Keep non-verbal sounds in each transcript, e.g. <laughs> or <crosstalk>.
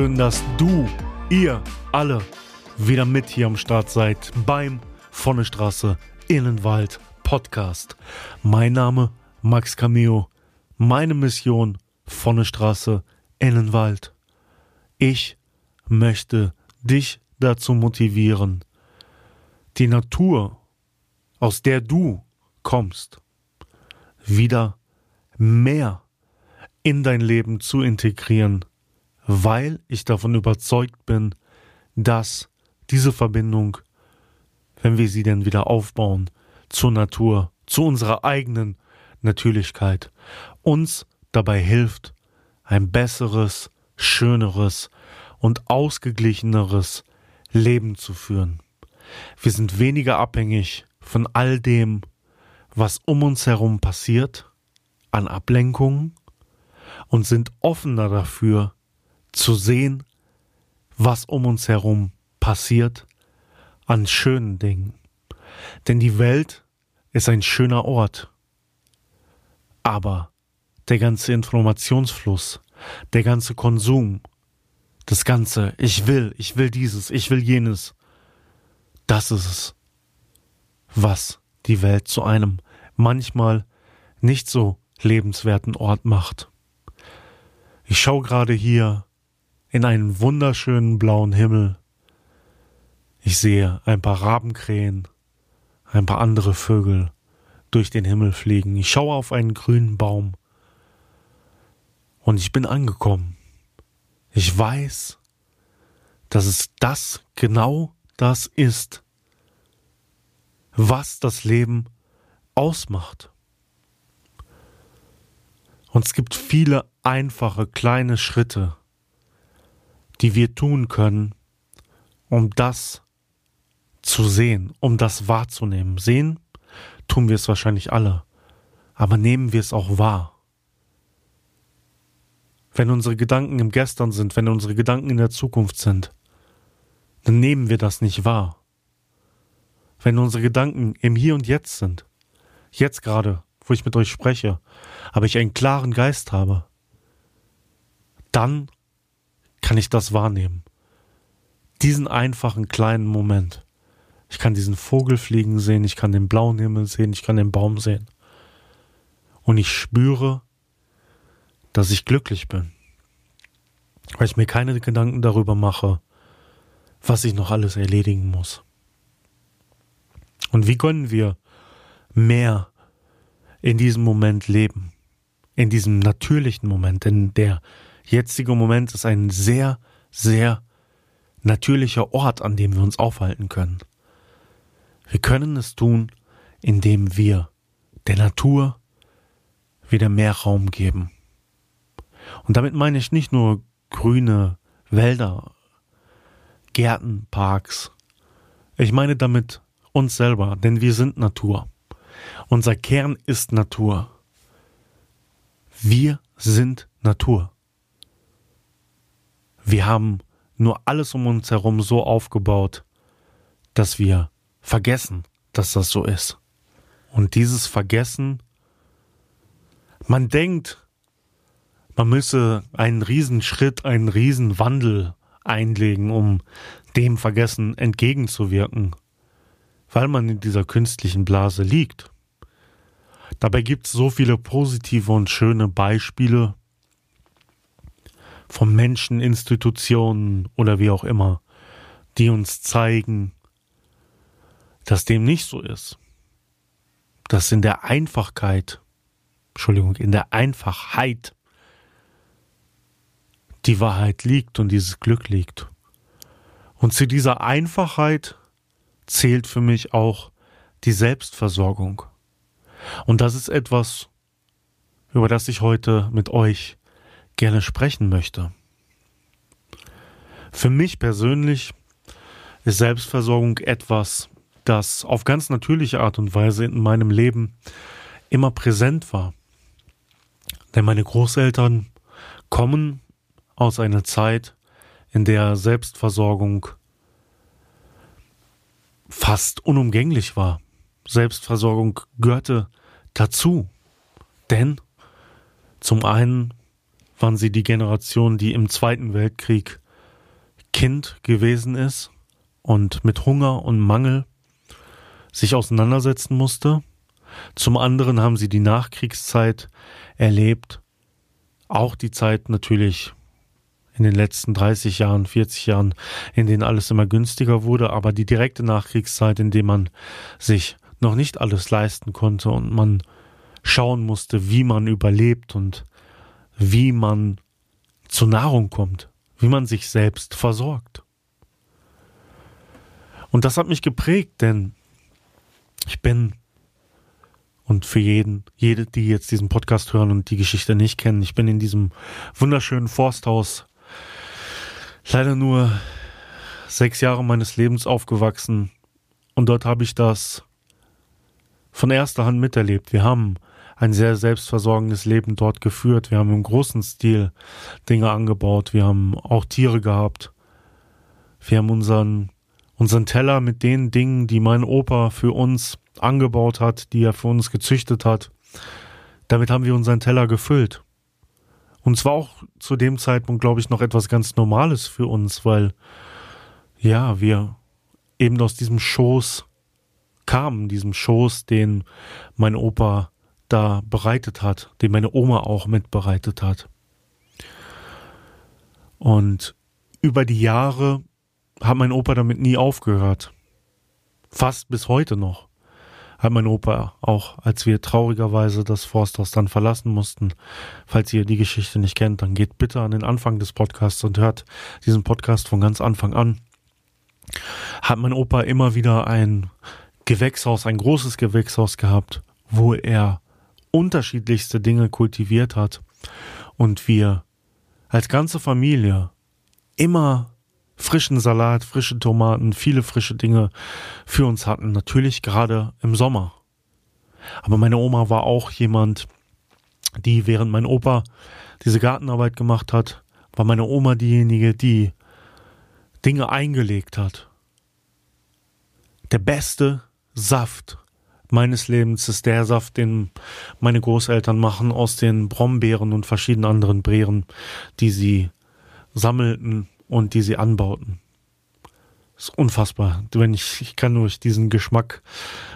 dass du, ihr alle wieder mit hier am Start seid beim Vonne Straße Innenwald Podcast. Mein Name Max Cameo, meine Mission Vonne Straße Innenwald. Ich möchte dich dazu motivieren, die Natur, aus der du kommst, wieder mehr in dein Leben zu integrieren, weil ich davon überzeugt bin, dass diese Verbindung, wenn wir sie denn wieder aufbauen, zur Natur, zu unserer eigenen Natürlichkeit, uns dabei hilft, ein besseres, schöneres und ausgeglicheneres Leben zu führen. Wir sind weniger abhängig von all dem, was um uns herum passiert, an Ablenkungen und sind offener dafür zu sehen, was um uns herum passiert, an schönen Dingen. Denn die Welt ist ein schöner Ort. Aber der ganze Informationsfluss, der ganze Konsum, das ganze Ich will, ich will dieses, ich will jenes, das ist es, was die Welt zu einem manchmal nicht so lebenswerten Ort macht. Ich schaue gerade hier in einen wunderschönen blauen Himmel. Ich sehe ein paar Rabenkrähen, ein paar andere Vögel durch den Himmel fliegen. Ich schaue auf einen grünen Baum und ich bin angekommen. Ich weiß, dass es das genau das ist, was das Leben ausmacht. Und es gibt viele einfache kleine Schritte, die wir tun können, um das zu sehen, um das wahrzunehmen. Sehen tun wir es wahrscheinlich alle, aber nehmen wir es auch wahr. Wenn unsere Gedanken im Gestern sind, wenn unsere Gedanken in der Zukunft sind, dann nehmen wir das nicht wahr. Wenn unsere Gedanken im Hier und Jetzt sind, jetzt gerade, wo ich mit euch spreche, aber ich einen klaren Geist habe, dann kann ich das wahrnehmen. Diesen einfachen kleinen Moment. Ich kann diesen Vogel fliegen sehen, ich kann den blauen Himmel sehen, ich kann den Baum sehen. Und ich spüre, dass ich glücklich bin. Weil ich mir keine Gedanken darüber mache, was ich noch alles erledigen muss. Und wie können wir mehr in diesem Moment leben? In diesem natürlichen Moment, denn der jetzige Moment ist ein sehr, sehr natürlicher Ort, an dem wir uns aufhalten können. Wir können es tun, indem wir der Natur wieder mehr Raum geben. Und damit meine ich nicht nur grüne Wälder, Gärten, Parks. Ich meine damit uns selber, denn wir sind Natur. Unser Kern ist Natur. Wir sind Natur. Wir haben nur alles um uns herum so aufgebaut, dass wir vergessen, dass das so ist. Und dieses Vergessen, man denkt, man müsse einen Riesenschritt, einen Riesenwandel einlegen, um dem Vergessen entgegenzuwirken, weil man in dieser künstlichen Blase liegt. Dabei gibt es so viele positive und schöne Beispiele, von Menschen, Institutionen oder wie auch immer, die uns zeigen, dass dem nicht so ist. Dass in der Einfachkeit, Entschuldigung, in der Einfachheit die Wahrheit liegt und dieses Glück liegt. Und zu dieser Einfachheit zählt für mich auch die Selbstversorgung. Und das ist etwas, über das ich heute mit euch gerne sprechen möchte. Für mich persönlich ist Selbstversorgung etwas, das auf ganz natürliche Art und Weise in meinem Leben immer präsent war. Denn meine Großeltern kommen aus einer Zeit, in der Selbstversorgung fast unumgänglich war. Selbstversorgung gehörte dazu. Denn zum einen waren sie die Generation, die im Zweiten Weltkrieg Kind gewesen ist und mit Hunger und Mangel sich auseinandersetzen musste. Zum anderen haben sie die Nachkriegszeit erlebt, auch die Zeit natürlich in den letzten 30 Jahren, 40 Jahren, in denen alles immer günstiger wurde, aber die direkte Nachkriegszeit, in der man sich noch nicht alles leisten konnte und man schauen musste, wie man überlebt und wie man zur Nahrung kommt, wie man sich selbst versorgt. Und das hat mich geprägt, denn ich bin und für jeden, jede, die jetzt diesen Podcast hören und die Geschichte nicht kennen, ich bin in diesem wunderschönen Forsthaus leider nur sechs Jahre meines Lebens aufgewachsen und dort habe ich das von erster Hand miterlebt. Wir haben ein sehr selbstversorgendes Leben dort geführt. Wir haben im großen Stil Dinge angebaut. Wir haben auch Tiere gehabt. Wir haben unseren, unseren Teller mit den Dingen, die mein Opa für uns angebaut hat, die er für uns gezüchtet hat. Damit haben wir unseren Teller gefüllt. Und zwar auch zu dem Zeitpunkt, glaube ich, noch etwas ganz Normales für uns, weil ja, wir eben aus diesem Schoß kamen, diesem Schoß, den mein Opa da bereitet hat, den meine Oma auch mitbereitet hat. Und über die Jahre hat mein Opa damit nie aufgehört. Fast bis heute noch. Hat mein Opa auch, als wir traurigerweise das Forsthaus dann verlassen mussten. Falls ihr die Geschichte nicht kennt, dann geht bitte an den Anfang des Podcasts und hört diesen Podcast von ganz Anfang an. Hat mein Opa immer wieder ein Gewächshaus, ein großes Gewächshaus gehabt, wo er unterschiedlichste Dinge kultiviert hat und wir als ganze Familie immer frischen Salat, frische Tomaten, viele frische Dinge für uns hatten, natürlich gerade im Sommer. Aber meine Oma war auch jemand, die während mein Opa diese Gartenarbeit gemacht hat, war meine Oma diejenige, die Dinge eingelegt hat. Der beste Saft meines Lebens ist der Saft, den meine Großeltern machen aus den Brombeeren und verschiedenen anderen Beeren, die sie sammelten und die sie anbauten. Das ist unfassbar. Wenn ich, ich kann euch diesen Geschmack,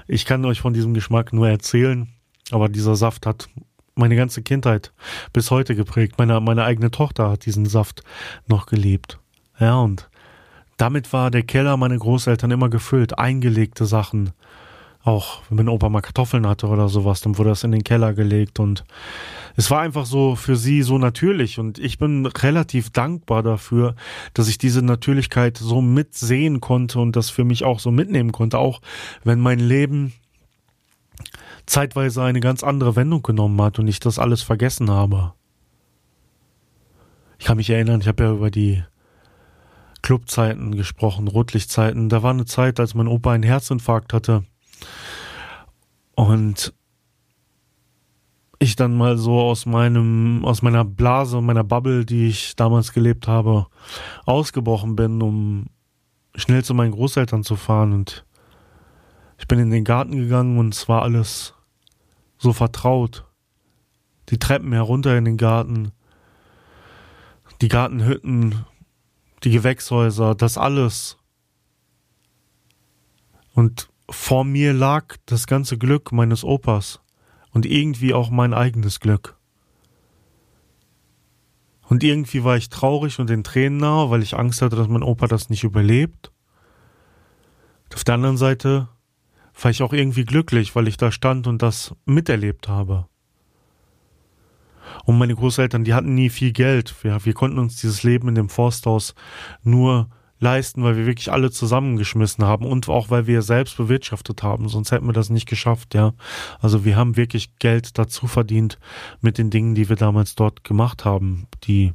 ich kann euch von diesem Geschmack nur erzählen, aber dieser Saft hat meine ganze Kindheit bis heute geprägt. Meine, meine eigene Tochter hat diesen Saft noch gelebt. Ja, und damit war der Keller meiner Großeltern immer gefüllt. Eingelegte Sachen, auch wenn mein Opa mal Kartoffeln hatte oder sowas, dann wurde das in den Keller gelegt und es war einfach so für sie so natürlich und ich bin relativ dankbar dafür, dass ich diese Natürlichkeit so mitsehen konnte und das für mich auch so mitnehmen konnte, auch wenn mein Leben zeitweise eine ganz andere Wendung genommen hat und ich das alles vergessen habe. Ich kann mich erinnern, ich habe ja über die Clubzeiten gesprochen, Rotlichtzeiten. Da war eine Zeit, als mein Opa einen Herzinfarkt hatte und ich dann mal so aus meinem, aus meiner Blase, meiner Bubble, die ich damals gelebt habe, ausgebrochen bin, um schnell zu meinen Großeltern zu fahren. Und ich bin in den Garten gegangen und es war alles so vertraut. Die Treppen herunter in den Garten, die Gartenhütten, die Gewächshäuser, das alles. Und vor mir lag das ganze Glück meines Opas und irgendwie auch mein eigenes Glück. Und irgendwie war ich traurig und in Tränen nahe, weil ich Angst hatte, dass mein Opa das nicht überlebt. Auf der anderen Seite war ich auch irgendwie glücklich, weil ich da stand und das miterlebt habe. Und meine Großeltern, die hatten nie viel Geld. Wir, wir konnten uns dieses Leben in dem Forsthaus nur leisten, weil wir wirklich alle zusammengeschmissen haben und auch weil wir selbst bewirtschaftet haben, sonst hätten wir das nicht geschafft, ja. Also wir haben wirklich Geld dazu verdient mit den Dingen, die wir damals dort gemacht haben. Die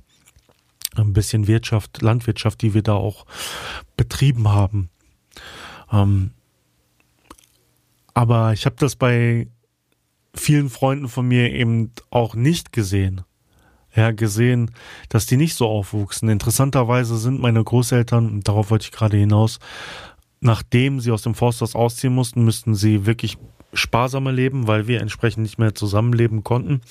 ein bisschen Wirtschaft, Landwirtschaft, die wir da auch betrieben haben. Ähm, aber ich habe das bei vielen Freunden von mir eben auch nicht gesehen. Ja, gesehen, dass die nicht so aufwuchsen. Interessanterweise sind meine Großeltern, darauf wollte ich gerade hinaus, nachdem sie aus dem Forsthaus ausziehen mussten, müssten sie wirklich sparsamer leben, weil wir entsprechend nicht mehr zusammenleben konnten.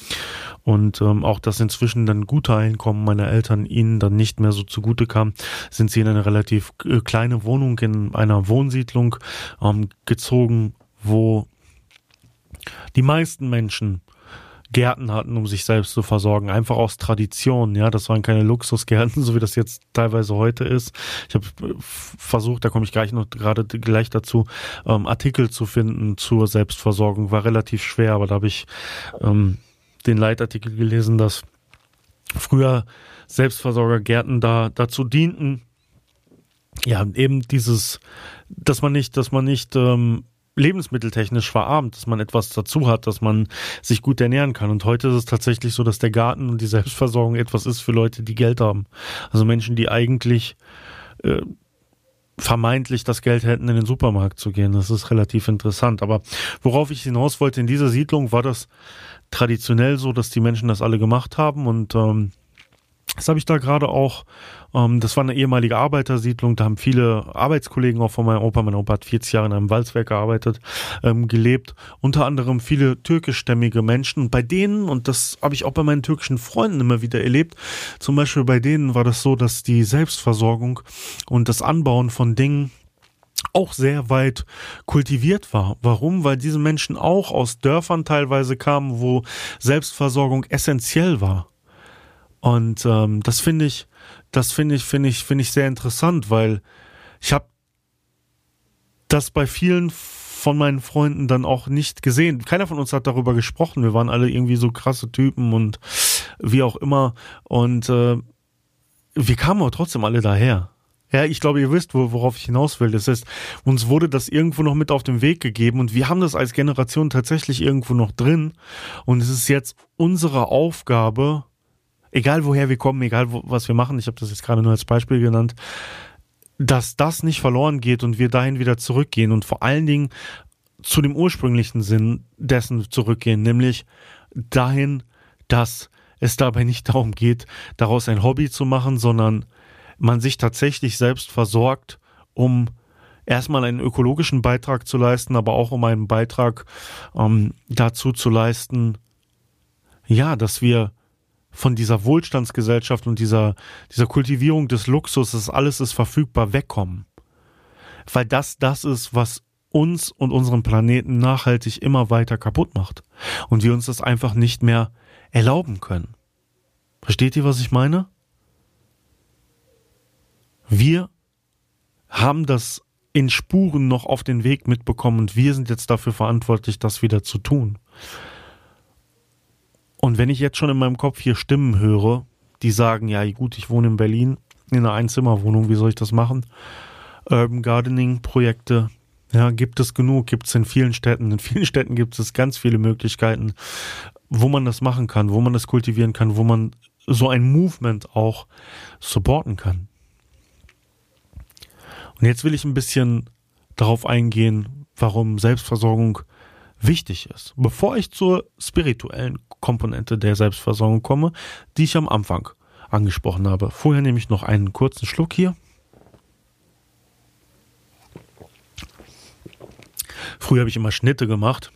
Und ähm, auch das inzwischen dann gute Einkommen meiner Eltern ihnen dann nicht mehr so zugute kam, sind sie in eine relativ äh, kleine Wohnung in einer Wohnsiedlung ähm, gezogen, wo die meisten Menschen Gärten hatten, um sich selbst zu versorgen. Einfach aus Tradition, ja. Das waren keine Luxusgärten, <laughs> so wie das jetzt teilweise heute ist. Ich habe äh, versucht, da komme ich gleich noch gerade gleich dazu, ähm, Artikel zu finden zur Selbstversorgung. War relativ schwer, aber da habe ich ähm, den Leitartikel gelesen, dass früher Selbstversorgergärten da dazu dienten, ja, eben dieses, dass man nicht, dass man nicht ähm, lebensmitteltechnisch verarmt, dass man etwas dazu hat, dass man sich gut ernähren kann. Und heute ist es tatsächlich so, dass der Garten und die Selbstversorgung etwas ist für Leute, die Geld haben. Also Menschen, die eigentlich äh, vermeintlich das Geld hätten, in den Supermarkt zu gehen. Das ist relativ interessant. Aber worauf ich hinaus wollte, in dieser Siedlung war das traditionell so, dass die Menschen das alle gemacht haben und ähm, das habe ich da gerade auch, ähm, das war eine ehemalige Arbeitersiedlung, da haben viele Arbeitskollegen auch von meinem Opa, mein Opa hat 40 Jahre in einem Walzwerk gearbeitet, ähm, gelebt, unter anderem viele türkischstämmige Menschen. bei denen, und das habe ich auch bei meinen türkischen Freunden immer wieder erlebt, zum Beispiel bei denen war das so, dass die Selbstversorgung und das Anbauen von Dingen auch sehr weit kultiviert war. Warum? Weil diese Menschen auch aus Dörfern teilweise kamen, wo Selbstversorgung essentiell war. Und ähm, das finde ich, das finde ich, finde ich, finde ich sehr interessant, weil ich habe das bei vielen von meinen Freunden dann auch nicht gesehen. Keiner von uns hat darüber gesprochen. Wir waren alle irgendwie so krasse Typen und wie auch immer. Und äh, wir kamen aber trotzdem alle daher. Ja, ich glaube, ihr wisst, worauf ich hinaus will. Das heißt, uns wurde das irgendwo noch mit auf den Weg gegeben und wir haben das als Generation tatsächlich irgendwo noch drin. Und es ist jetzt unsere Aufgabe, egal woher wir kommen, egal wo, was wir machen, ich habe das jetzt gerade nur als Beispiel genannt, dass das nicht verloren geht und wir dahin wieder zurückgehen und vor allen Dingen zu dem ursprünglichen Sinn dessen zurückgehen, nämlich dahin, dass es dabei nicht darum geht, daraus ein Hobby zu machen, sondern man sich tatsächlich selbst versorgt, um erstmal einen ökologischen Beitrag zu leisten, aber auch um einen Beitrag ähm, dazu zu leisten, ja, dass wir von dieser Wohlstandsgesellschaft und dieser, dieser Kultivierung des Luxuses, alles ist verfügbar, wegkommen. Weil das das ist, was uns und unseren Planeten nachhaltig immer weiter kaputt macht. Und wir uns das einfach nicht mehr erlauben können. Versteht ihr, was ich meine? Wir haben das in Spuren noch auf den Weg mitbekommen und wir sind jetzt dafür verantwortlich, das wieder zu tun. Und wenn ich jetzt schon in meinem Kopf hier Stimmen höre, die sagen, ja gut, ich wohne in Berlin in einer Einzimmerwohnung, wie soll ich das machen? Urban Gardening Projekte, ja, gibt es genug, gibt es in vielen Städten. In vielen Städten gibt es ganz viele Möglichkeiten, wo man das machen kann, wo man das kultivieren kann, wo man so ein Movement auch supporten kann. Und jetzt will ich ein bisschen darauf eingehen, warum Selbstversorgung wichtig ist. Bevor ich zur spirituellen Komponente der Selbstversorgung komme, die ich am Anfang angesprochen habe. Vorher nehme ich noch einen kurzen Schluck hier. Früher habe ich immer Schnitte gemacht,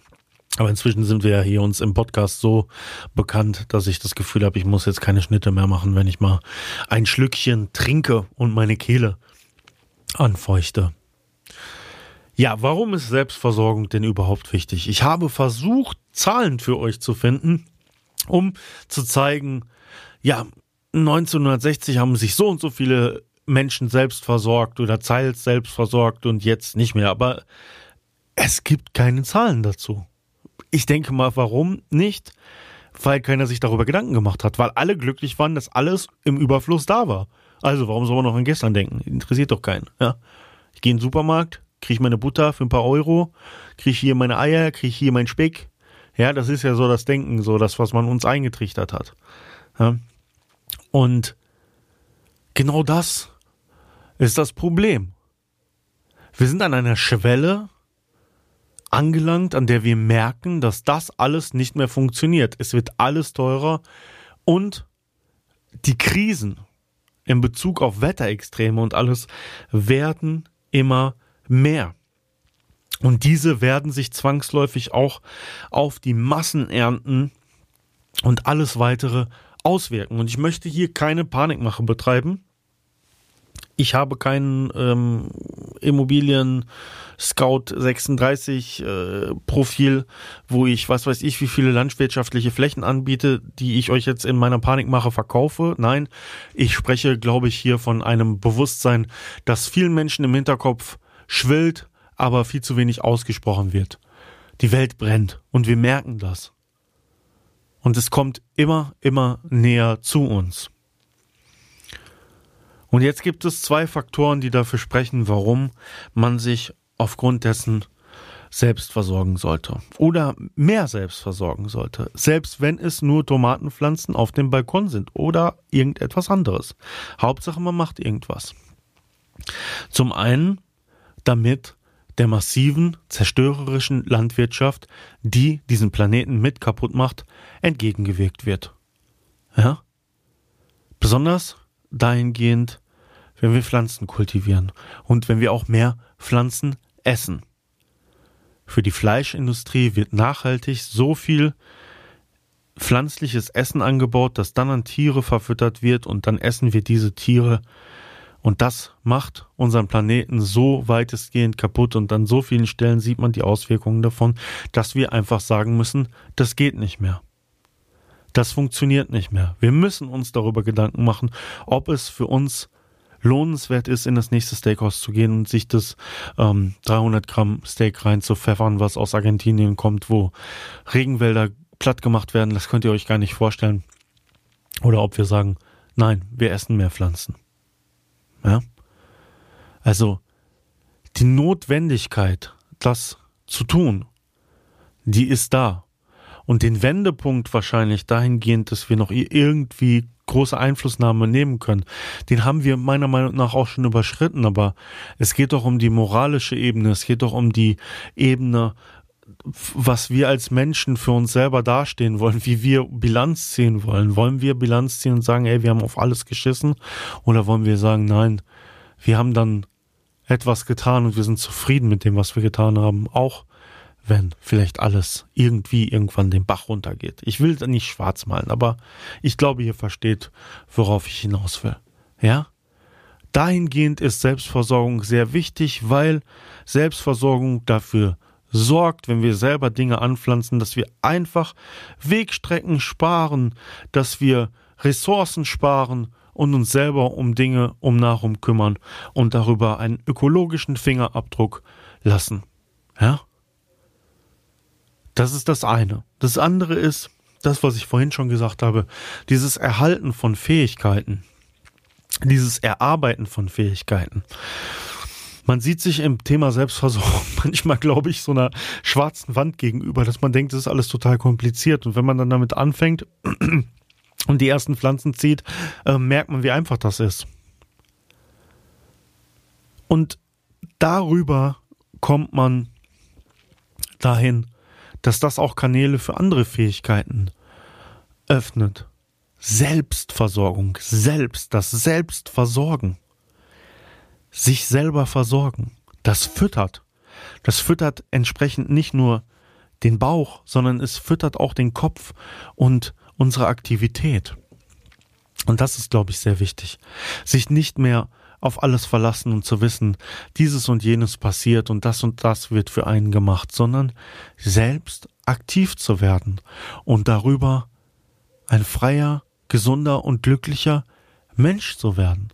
aber inzwischen sind wir ja hier uns im Podcast so bekannt, dass ich das Gefühl habe, ich muss jetzt keine Schnitte mehr machen, wenn ich mal ein Schlückchen trinke und meine Kehle anfeuchte. Ja, warum ist Selbstversorgung denn überhaupt wichtig? Ich habe versucht, Zahlen für euch zu finden, um zu zeigen, ja, 1960 haben sich so und so viele Menschen selbst versorgt oder teils selbst versorgt und jetzt nicht mehr. Aber es gibt keine Zahlen dazu. Ich denke mal, warum nicht? Weil keiner sich darüber Gedanken gemacht hat, weil alle glücklich waren, dass alles im Überfluss da war. Also warum soll man noch an gestern denken? Interessiert doch keinen. Ja? Ich gehe in den Supermarkt, kriege ich meine Butter für ein paar Euro, kriege ich hier meine Eier, kriege ich hier meinen Speck. Ja, das ist ja so das Denken, so das, was man uns eingetrichtert hat. Ja? Und genau das ist das Problem. Wir sind an einer Schwelle angelangt, an der wir merken, dass das alles nicht mehr funktioniert. Es wird alles teurer und die Krisen in Bezug auf Wetterextreme und alles werden immer mehr. Und diese werden sich zwangsläufig auch auf die Massenernten und alles weitere auswirken. Und ich möchte hier keine Panikmache betreiben. Ich habe keinen ähm, Immobilien Scout 36 äh, Profil, wo ich was weiß ich, wie viele landwirtschaftliche Flächen anbiete, die ich euch jetzt in meiner Panikmache verkaufe. Nein, ich spreche, glaube ich, hier von einem Bewusstsein, das vielen Menschen im Hinterkopf schwillt, aber viel zu wenig ausgesprochen wird. Die Welt brennt und wir merken das. Und es kommt immer, immer näher zu uns. Und jetzt gibt es zwei Faktoren, die dafür sprechen, warum man sich aufgrund dessen selbst versorgen sollte. Oder mehr selbst versorgen sollte. Selbst wenn es nur Tomatenpflanzen auf dem Balkon sind oder irgendetwas anderes. Hauptsache man macht irgendwas. Zum einen, damit der massiven, zerstörerischen Landwirtschaft, die diesen Planeten mit kaputt macht, entgegengewirkt wird. Ja? Besonders dahingehend, wenn wir Pflanzen kultivieren und wenn wir auch mehr Pflanzen essen. Für die Fleischindustrie wird nachhaltig so viel pflanzliches Essen angebaut, das dann an Tiere verfüttert wird und dann essen wir diese Tiere und das macht unseren Planeten so weitestgehend kaputt und an so vielen Stellen sieht man die Auswirkungen davon, dass wir einfach sagen müssen, das geht nicht mehr. Das funktioniert nicht mehr. Wir müssen uns darüber Gedanken machen, ob es für uns lohnenswert ist, in das nächste Steakhouse zu gehen und sich das ähm, 300 Gramm Steak reinzupfeffern, was aus Argentinien kommt, wo Regenwälder platt gemacht werden. Das könnt ihr euch gar nicht vorstellen. Oder ob wir sagen, nein, wir essen mehr Pflanzen. Ja? Also die Notwendigkeit, das zu tun, die ist da. Und den Wendepunkt wahrscheinlich dahingehend, dass wir noch irgendwie große Einflussnahme nehmen können, den haben wir meiner Meinung nach auch schon überschritten. Aber es geht doch um die moralische Ebene, es geht doch um die Ebene, was wir als Menschen für uns selber dastehen wollen, wie wir Bilanz ziehen wollen. Wollen wir Bilanz ziehen und sagen, ey, wir haben auf alles geschissen? Oder wollen wir sagen, nein, wir haben dann etwas getan und wir sind zufrieden mit dem, was wir getan haben, auch wenn vielleicht alles irgendwie irgendwann den Bach runtergeht. Ich will da nicht schwarz malen, aber ich glaube, ihr versteht, worauf ich hinaus will. Ja? Dahingehend ist Selbstversorgung sehr wichtig, weil Selbstversorgung dafür sorgt, wenn wir selber Dinge anpflanzen, dass wir einfach Wegstrecken sparen, dass wir Ressourcen sparen und uns selber um Dinge um Nahrung kümmern und darüber einen ökologischen Fingerabdruck lassen. Ja? Das ist das eine. Das andere ist, das, was ich vorhin schon gesagt habe, dieses Erhalten von Fähigkeiten, dieses Erarbeiten von Fähigkeiten man sieht sich im Thema Selbstversorgung <laughs> manchmal, glaube ich, so einer schwarzen Wand gegenüber, dass man denkt, das ist alles total kompliziert. Und wenn man dann damit anfängt <clears throat> und die ersten Pflanzen zieht, äh, merkt man, wie einfach das ist. Und darüber kommt man dahin, dass das auch Kanäle für andere Fähigkeiten öffnet. Selbstversorgung, selbst, das Selbstversorgen sich selber versorgen. Das füttert. Das füttert entsprechend nicht nur den Bauch, sondern es füttert auch den Kopf und unsere Aktivität. Und das ist, glaube ich, sehr wichtig. Sich nicht mehr auf alles verlassen und zu wissen, dieses und jenes passiert und das und das wird für einen gemacht, sondern selbst aktiv zu werden und darüber ein freier, gesunder und glücklicher Mensch zu werden.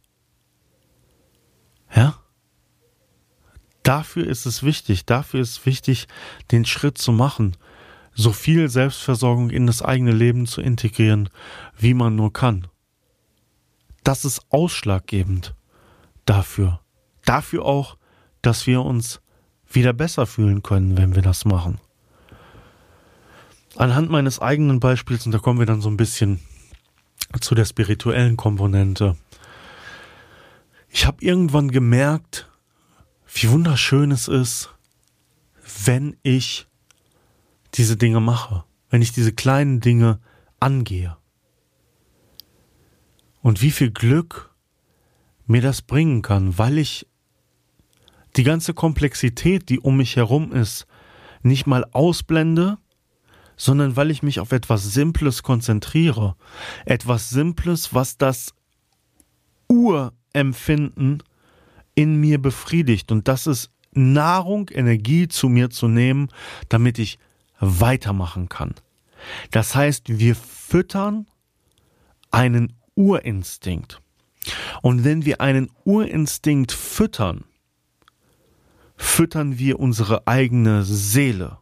Ja? Dafür ist es wichtig, dafür ist es wichtig, den Schritt zu machen, so viel Selbstversorgung in das eigene Leben zu integrieren, wie man nur kann. Das ist ausschlaggebend dafür. Dafür auch, dass wir uns wieder besser fühlen können, wenn wir das machen. Anhand meines eigenen Beispiels, und da kommen wir dann so ein bisschen zu der spirituellen Komponente, ich habe irgendwann gemerkt, wie wunderschön es ist, wenn ich diese Dinge mache, wenn ich diese kleinen Dinge angehe. Und wie viel Glück mir das bringen kann, weil ich die ganze Komplexität, die um mich herum ist, nicht mal ausblende, sondern weil ich mich auf etwas Simples konzentriere. Etwas Simples, was das Urempfinden in mir befriedigt. Und das ist Nahrung, Energie zu mir zu nehmen, damit ich weitermachen kann. Das heißt, wir füttern einen Urinstinkt. Und wenn wir einen Urinstinkt füttern, füttern wir unsere eigene Seele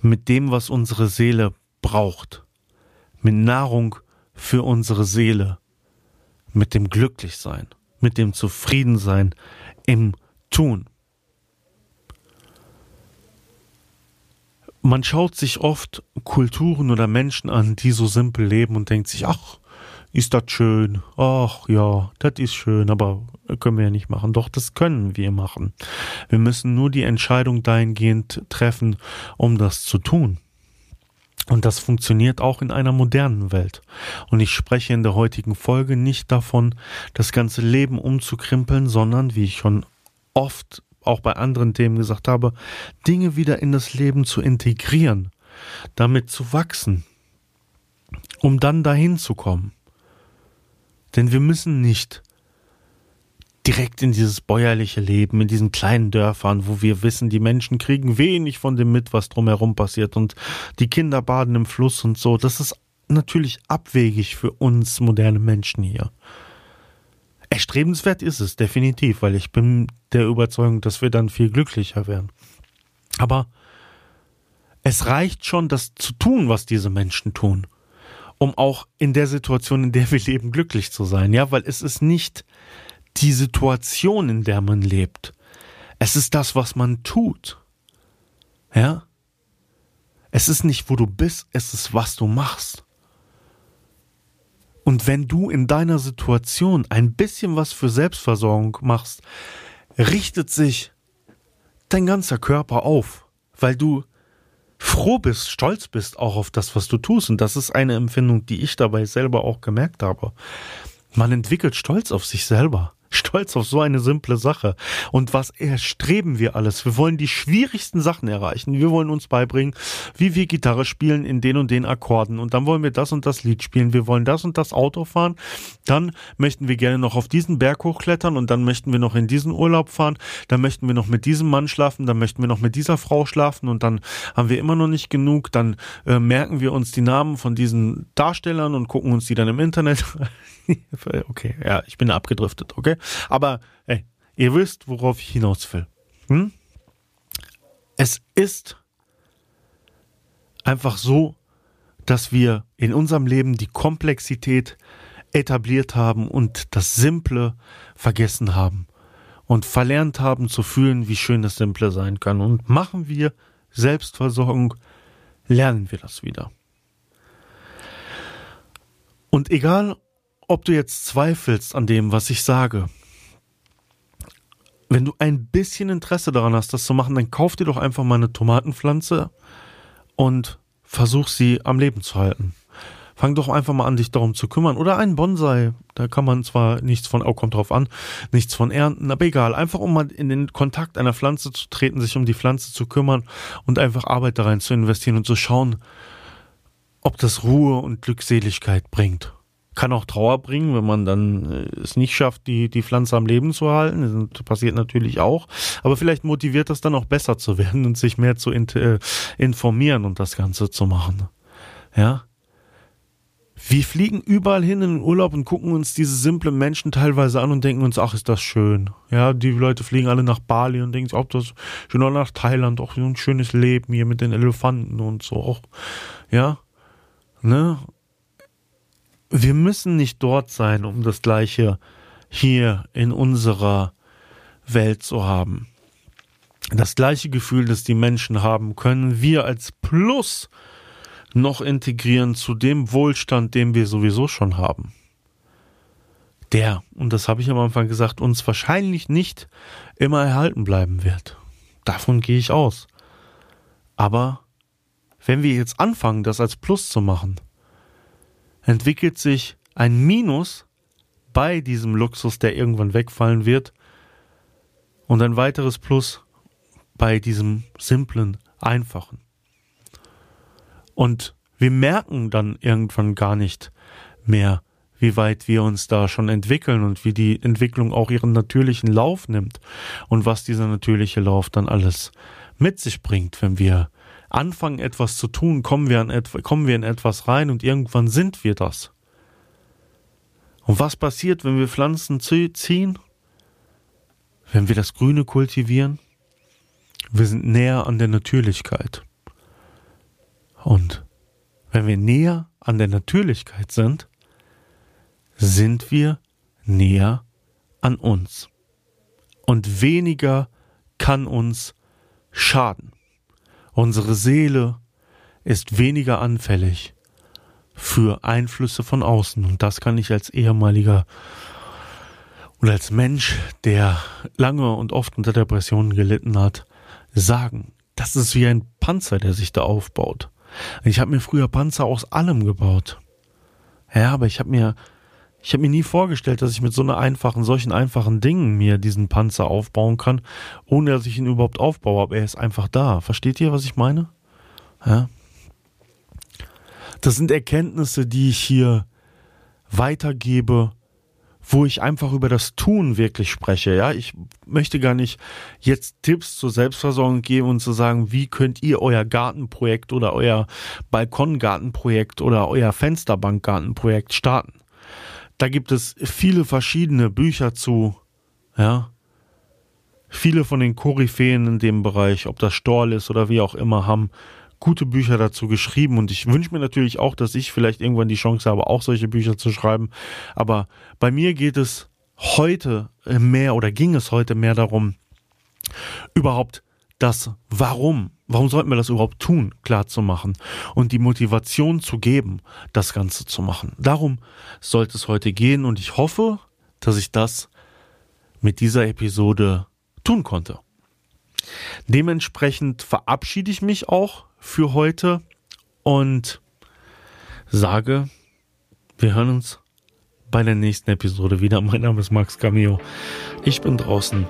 mit dem, was unsere Seele braucht, mit Nahrung für unsere Seele, mit dem Glücklichsein, mit dem Zufriedensein im Tun. Man schaut sich oft Kulturen oder Menschen an, die so simpel leben und denkt sich, ach, ist das schön, ach ja, das ist schön, aber können wir ja nicht machen. Doch, das können wir machen. Wir müssen nur die Entscheidung dahingehend treffen, um das zu tun. Und das funktioniert auch in einer modernen Welt. Und ich spreche in der heutigen Folge nicht davon, das ganze Leben umzukrempeln, sondern, wie ich schon oft auch bei anderen Themen gesagt habe, Dinge wieder in das Leben zu integrieren, damit zu wachsen, um dann dahin zu kommen. Denn wir müssen nicht direkt in dieses bäuerliche Leben, in diesen kleinen Dörfern, wo wir wissen, die Menschen kriegen wenig von dem mit, was drumherum passiert und die Kinder baden im Fluss und so. Das ist natürlich abwegig für uns moderne Menschen hier. Erstrebenswert ist es definitiv, weil ich bin der Überzeugung, dass wir dann viel glücklicher werden. Aber es reicht schon, das zu tun, was diese Menschen tun, um auch in der Situation, in der wir leben, glücklich zu sein. Ja, weil es ist nicht die Situation, in der man lebt. Es ist das, was man tut. Ja? Es ist nicht, wo du bist, es ist, was du machst. Und wenn du in deiner Situation ein bisschen was für Selbstversorgung machst, richtet sich dein ganzer Körper auf, weil du froh bist, stolz bist auch auf das, was du tust. Und das ist eine Empfindung, die ich dabei selber auch gemerkt habe. Man entwickelt Stolz auf sich selber stolz auf so eine simple Sache. Und was erstreben wir alles? Wir wollen die schwierigsten Sachen erreichen. Wir wollen uns beibringen, wie wir Gitarre spielen in den und den Akkorden. Und dann wollen wir das und das Lied spielen. Wir wollen das und das Auto fahren. Dann möchten wir gerne noch auf diesen Berg hochklettern und dann möchten wir noch in diesen Urlaub fahren. Dann möchten wir noch mit diesem Mann schlafen. Dann möchten wir noch mit dieser Frau schlafen und dann haben wir immer noch nicht genug. Dann äh, merken wir uns die Namen von diesen Darstellern und gucken uns die dann im Internet. <laughs> okay, ja, ich bin abgedriftet, okay? Aber ey, ihr wisst, worauf ich hinaus will. Hm? Es ist einfach so, dass wir in unserem Leben die Komplexität etabliert haben und das Simple vergessen haben und verlernt haben zu fühlen, wie schön das Simple sein kann. Und machen wir Selbstversorgung, lernen wir das wieder. Und egal, ob du jetzt zweifelst an dem, was ich sage, wenn du ein bisschen Interesse daran hast, das zu machen, dann kauf dir doch einfach mal eine Tomatenpflanze und versuch sie am Leben zu halten. Fang doch einfach mal an, dich darum zu kümmern. Oder einen Bonsai. Da kann man zwar nichts von, oh, kommt drauf an, nichts von ernten, aber egal. Einfach um mal in den Kontakt einer Pflanze zu treten, sich um die Pflanze zu kümmern und einfach Arbeit da rein zu investieren und zu schauen, ob das Ruhe und Glückseligkeit bringt kann auch Trauer bringen, wenn man dann äh, es nicht schafft, die, die Pflanze am Leben zu halten. Das passiert natürlich auch. Aber vielleicht motiviert das dann auch besser zu <laughs> werden und sich mehr zu äh, informieren und das Ganze zu machen. Ja. Wir fliegen überall hin in den Urlaub und gucken uns diese simplen Menschen teilweise an und denken uns, ach, ist das schön. Ja, die Leute fliegen alle nach Bali und denken sich, ob das schön oder nach Thailand, auch so ein schönes Leben hier mit den Elefanten und so auch. Ja. Ne? Wir müssen nicht dort sein, um das Gleiche hier in unserer Welt zu haben. Das gleiche Gefühl, das die Menschen haben, können wir als Plus noch integrieren zu dem Wohlstand, den wir sowieso schon haben. der, und das habe ich am Anfang gesagt, uns wahrscheinlich nicht immer erhalten bleiben wird. Davon gehe ich aus. Aber wenn wir jetzt anfangen, das als Plus zu machen, entwickelt sich ein Minus bei diesem Luxus, der irgendwann wegfallen wird, und ein weiteres Plus bei diesem simplen, einfachen. Und wir merken dann irgendwann gar nicht mehr, wie weit wir uns da schon entwickeln und wie die Entwicklung auch ihren natürlichen Lauf nimmt und was dieser natürliche Lauf dann alles mit sich bringt, wenn wir anfangen etwas zu tun, kommen wir, an kommen wir in etwas rein und irgendwann sind wir das. Und was passiert, wenn wir Pflanzen ziehen? Wenn wir das Grüne kultivieren? Wir sind näher an der Natürlichkeit. Und wenn wir näher an der Natürlichkeit sind, sind wir näher an uns. Und weniger kann uns schaden. Unsere Seele ist weniger anfällig für Einflüsse von außen. Und das kann ich als ehemaliger und als Mensch, der lange und oft unter Depressionen gelitten hat, sagen. Das ist wie ein Panzer, der sich da aufbaut. Ich habe mir früher Panzer aus allem gebaut. Ja, aber ich habe mir ich habe mir nie vorgestellt, dass ich mit so einer einfachen, solchen einfachen Dingen mir diesen Panzer aufbauen kann, ohne dass ich ihn überhaupt aufbaue. Aber er ist einfach da. Versteht ihr, was ich meine? Ja. Das sind Erkenntnisse, die ich hier weitergebe, wo ich einfach über das Tun wirklich spreche. Ja, ich möchte gar nicht jetzt Tipps zur Selbstversorgung geben und zu sagen, wie könnt ihr euer Gartenprojekt oder euer Balkongartenprojekt oder euer Fensterbankgartenprojekt starten. Da gibt es viele verschiedene Bücher zu, ja. Viele von den Koryphäen in dem Bereich, ob das Storl ist oder wie auch immer, haben gute Bücher dazu geschrieben und ich wünsche mir natürlich auch, dass ich vielleicht irgendwann die Chance habe, auch solche Bücher zu schreiben. Aber bei mir geht es heute mehr oder ging es heute mehr darum, überhaupt das Warum, warum sollten wir das überhaupt tun, klar zu machen und die Motivation zu geben, das Ganze zu machen. Darum sollte es heute gehen und ich hoffe, dass ich das mit dieser Episode tun konnte. Dementsprechend verabschiede ich mich auch für heute und sage, wir hören uns bei der nächsten Episode wieder. Mein Name ist Max Cameo. Ich bin draußen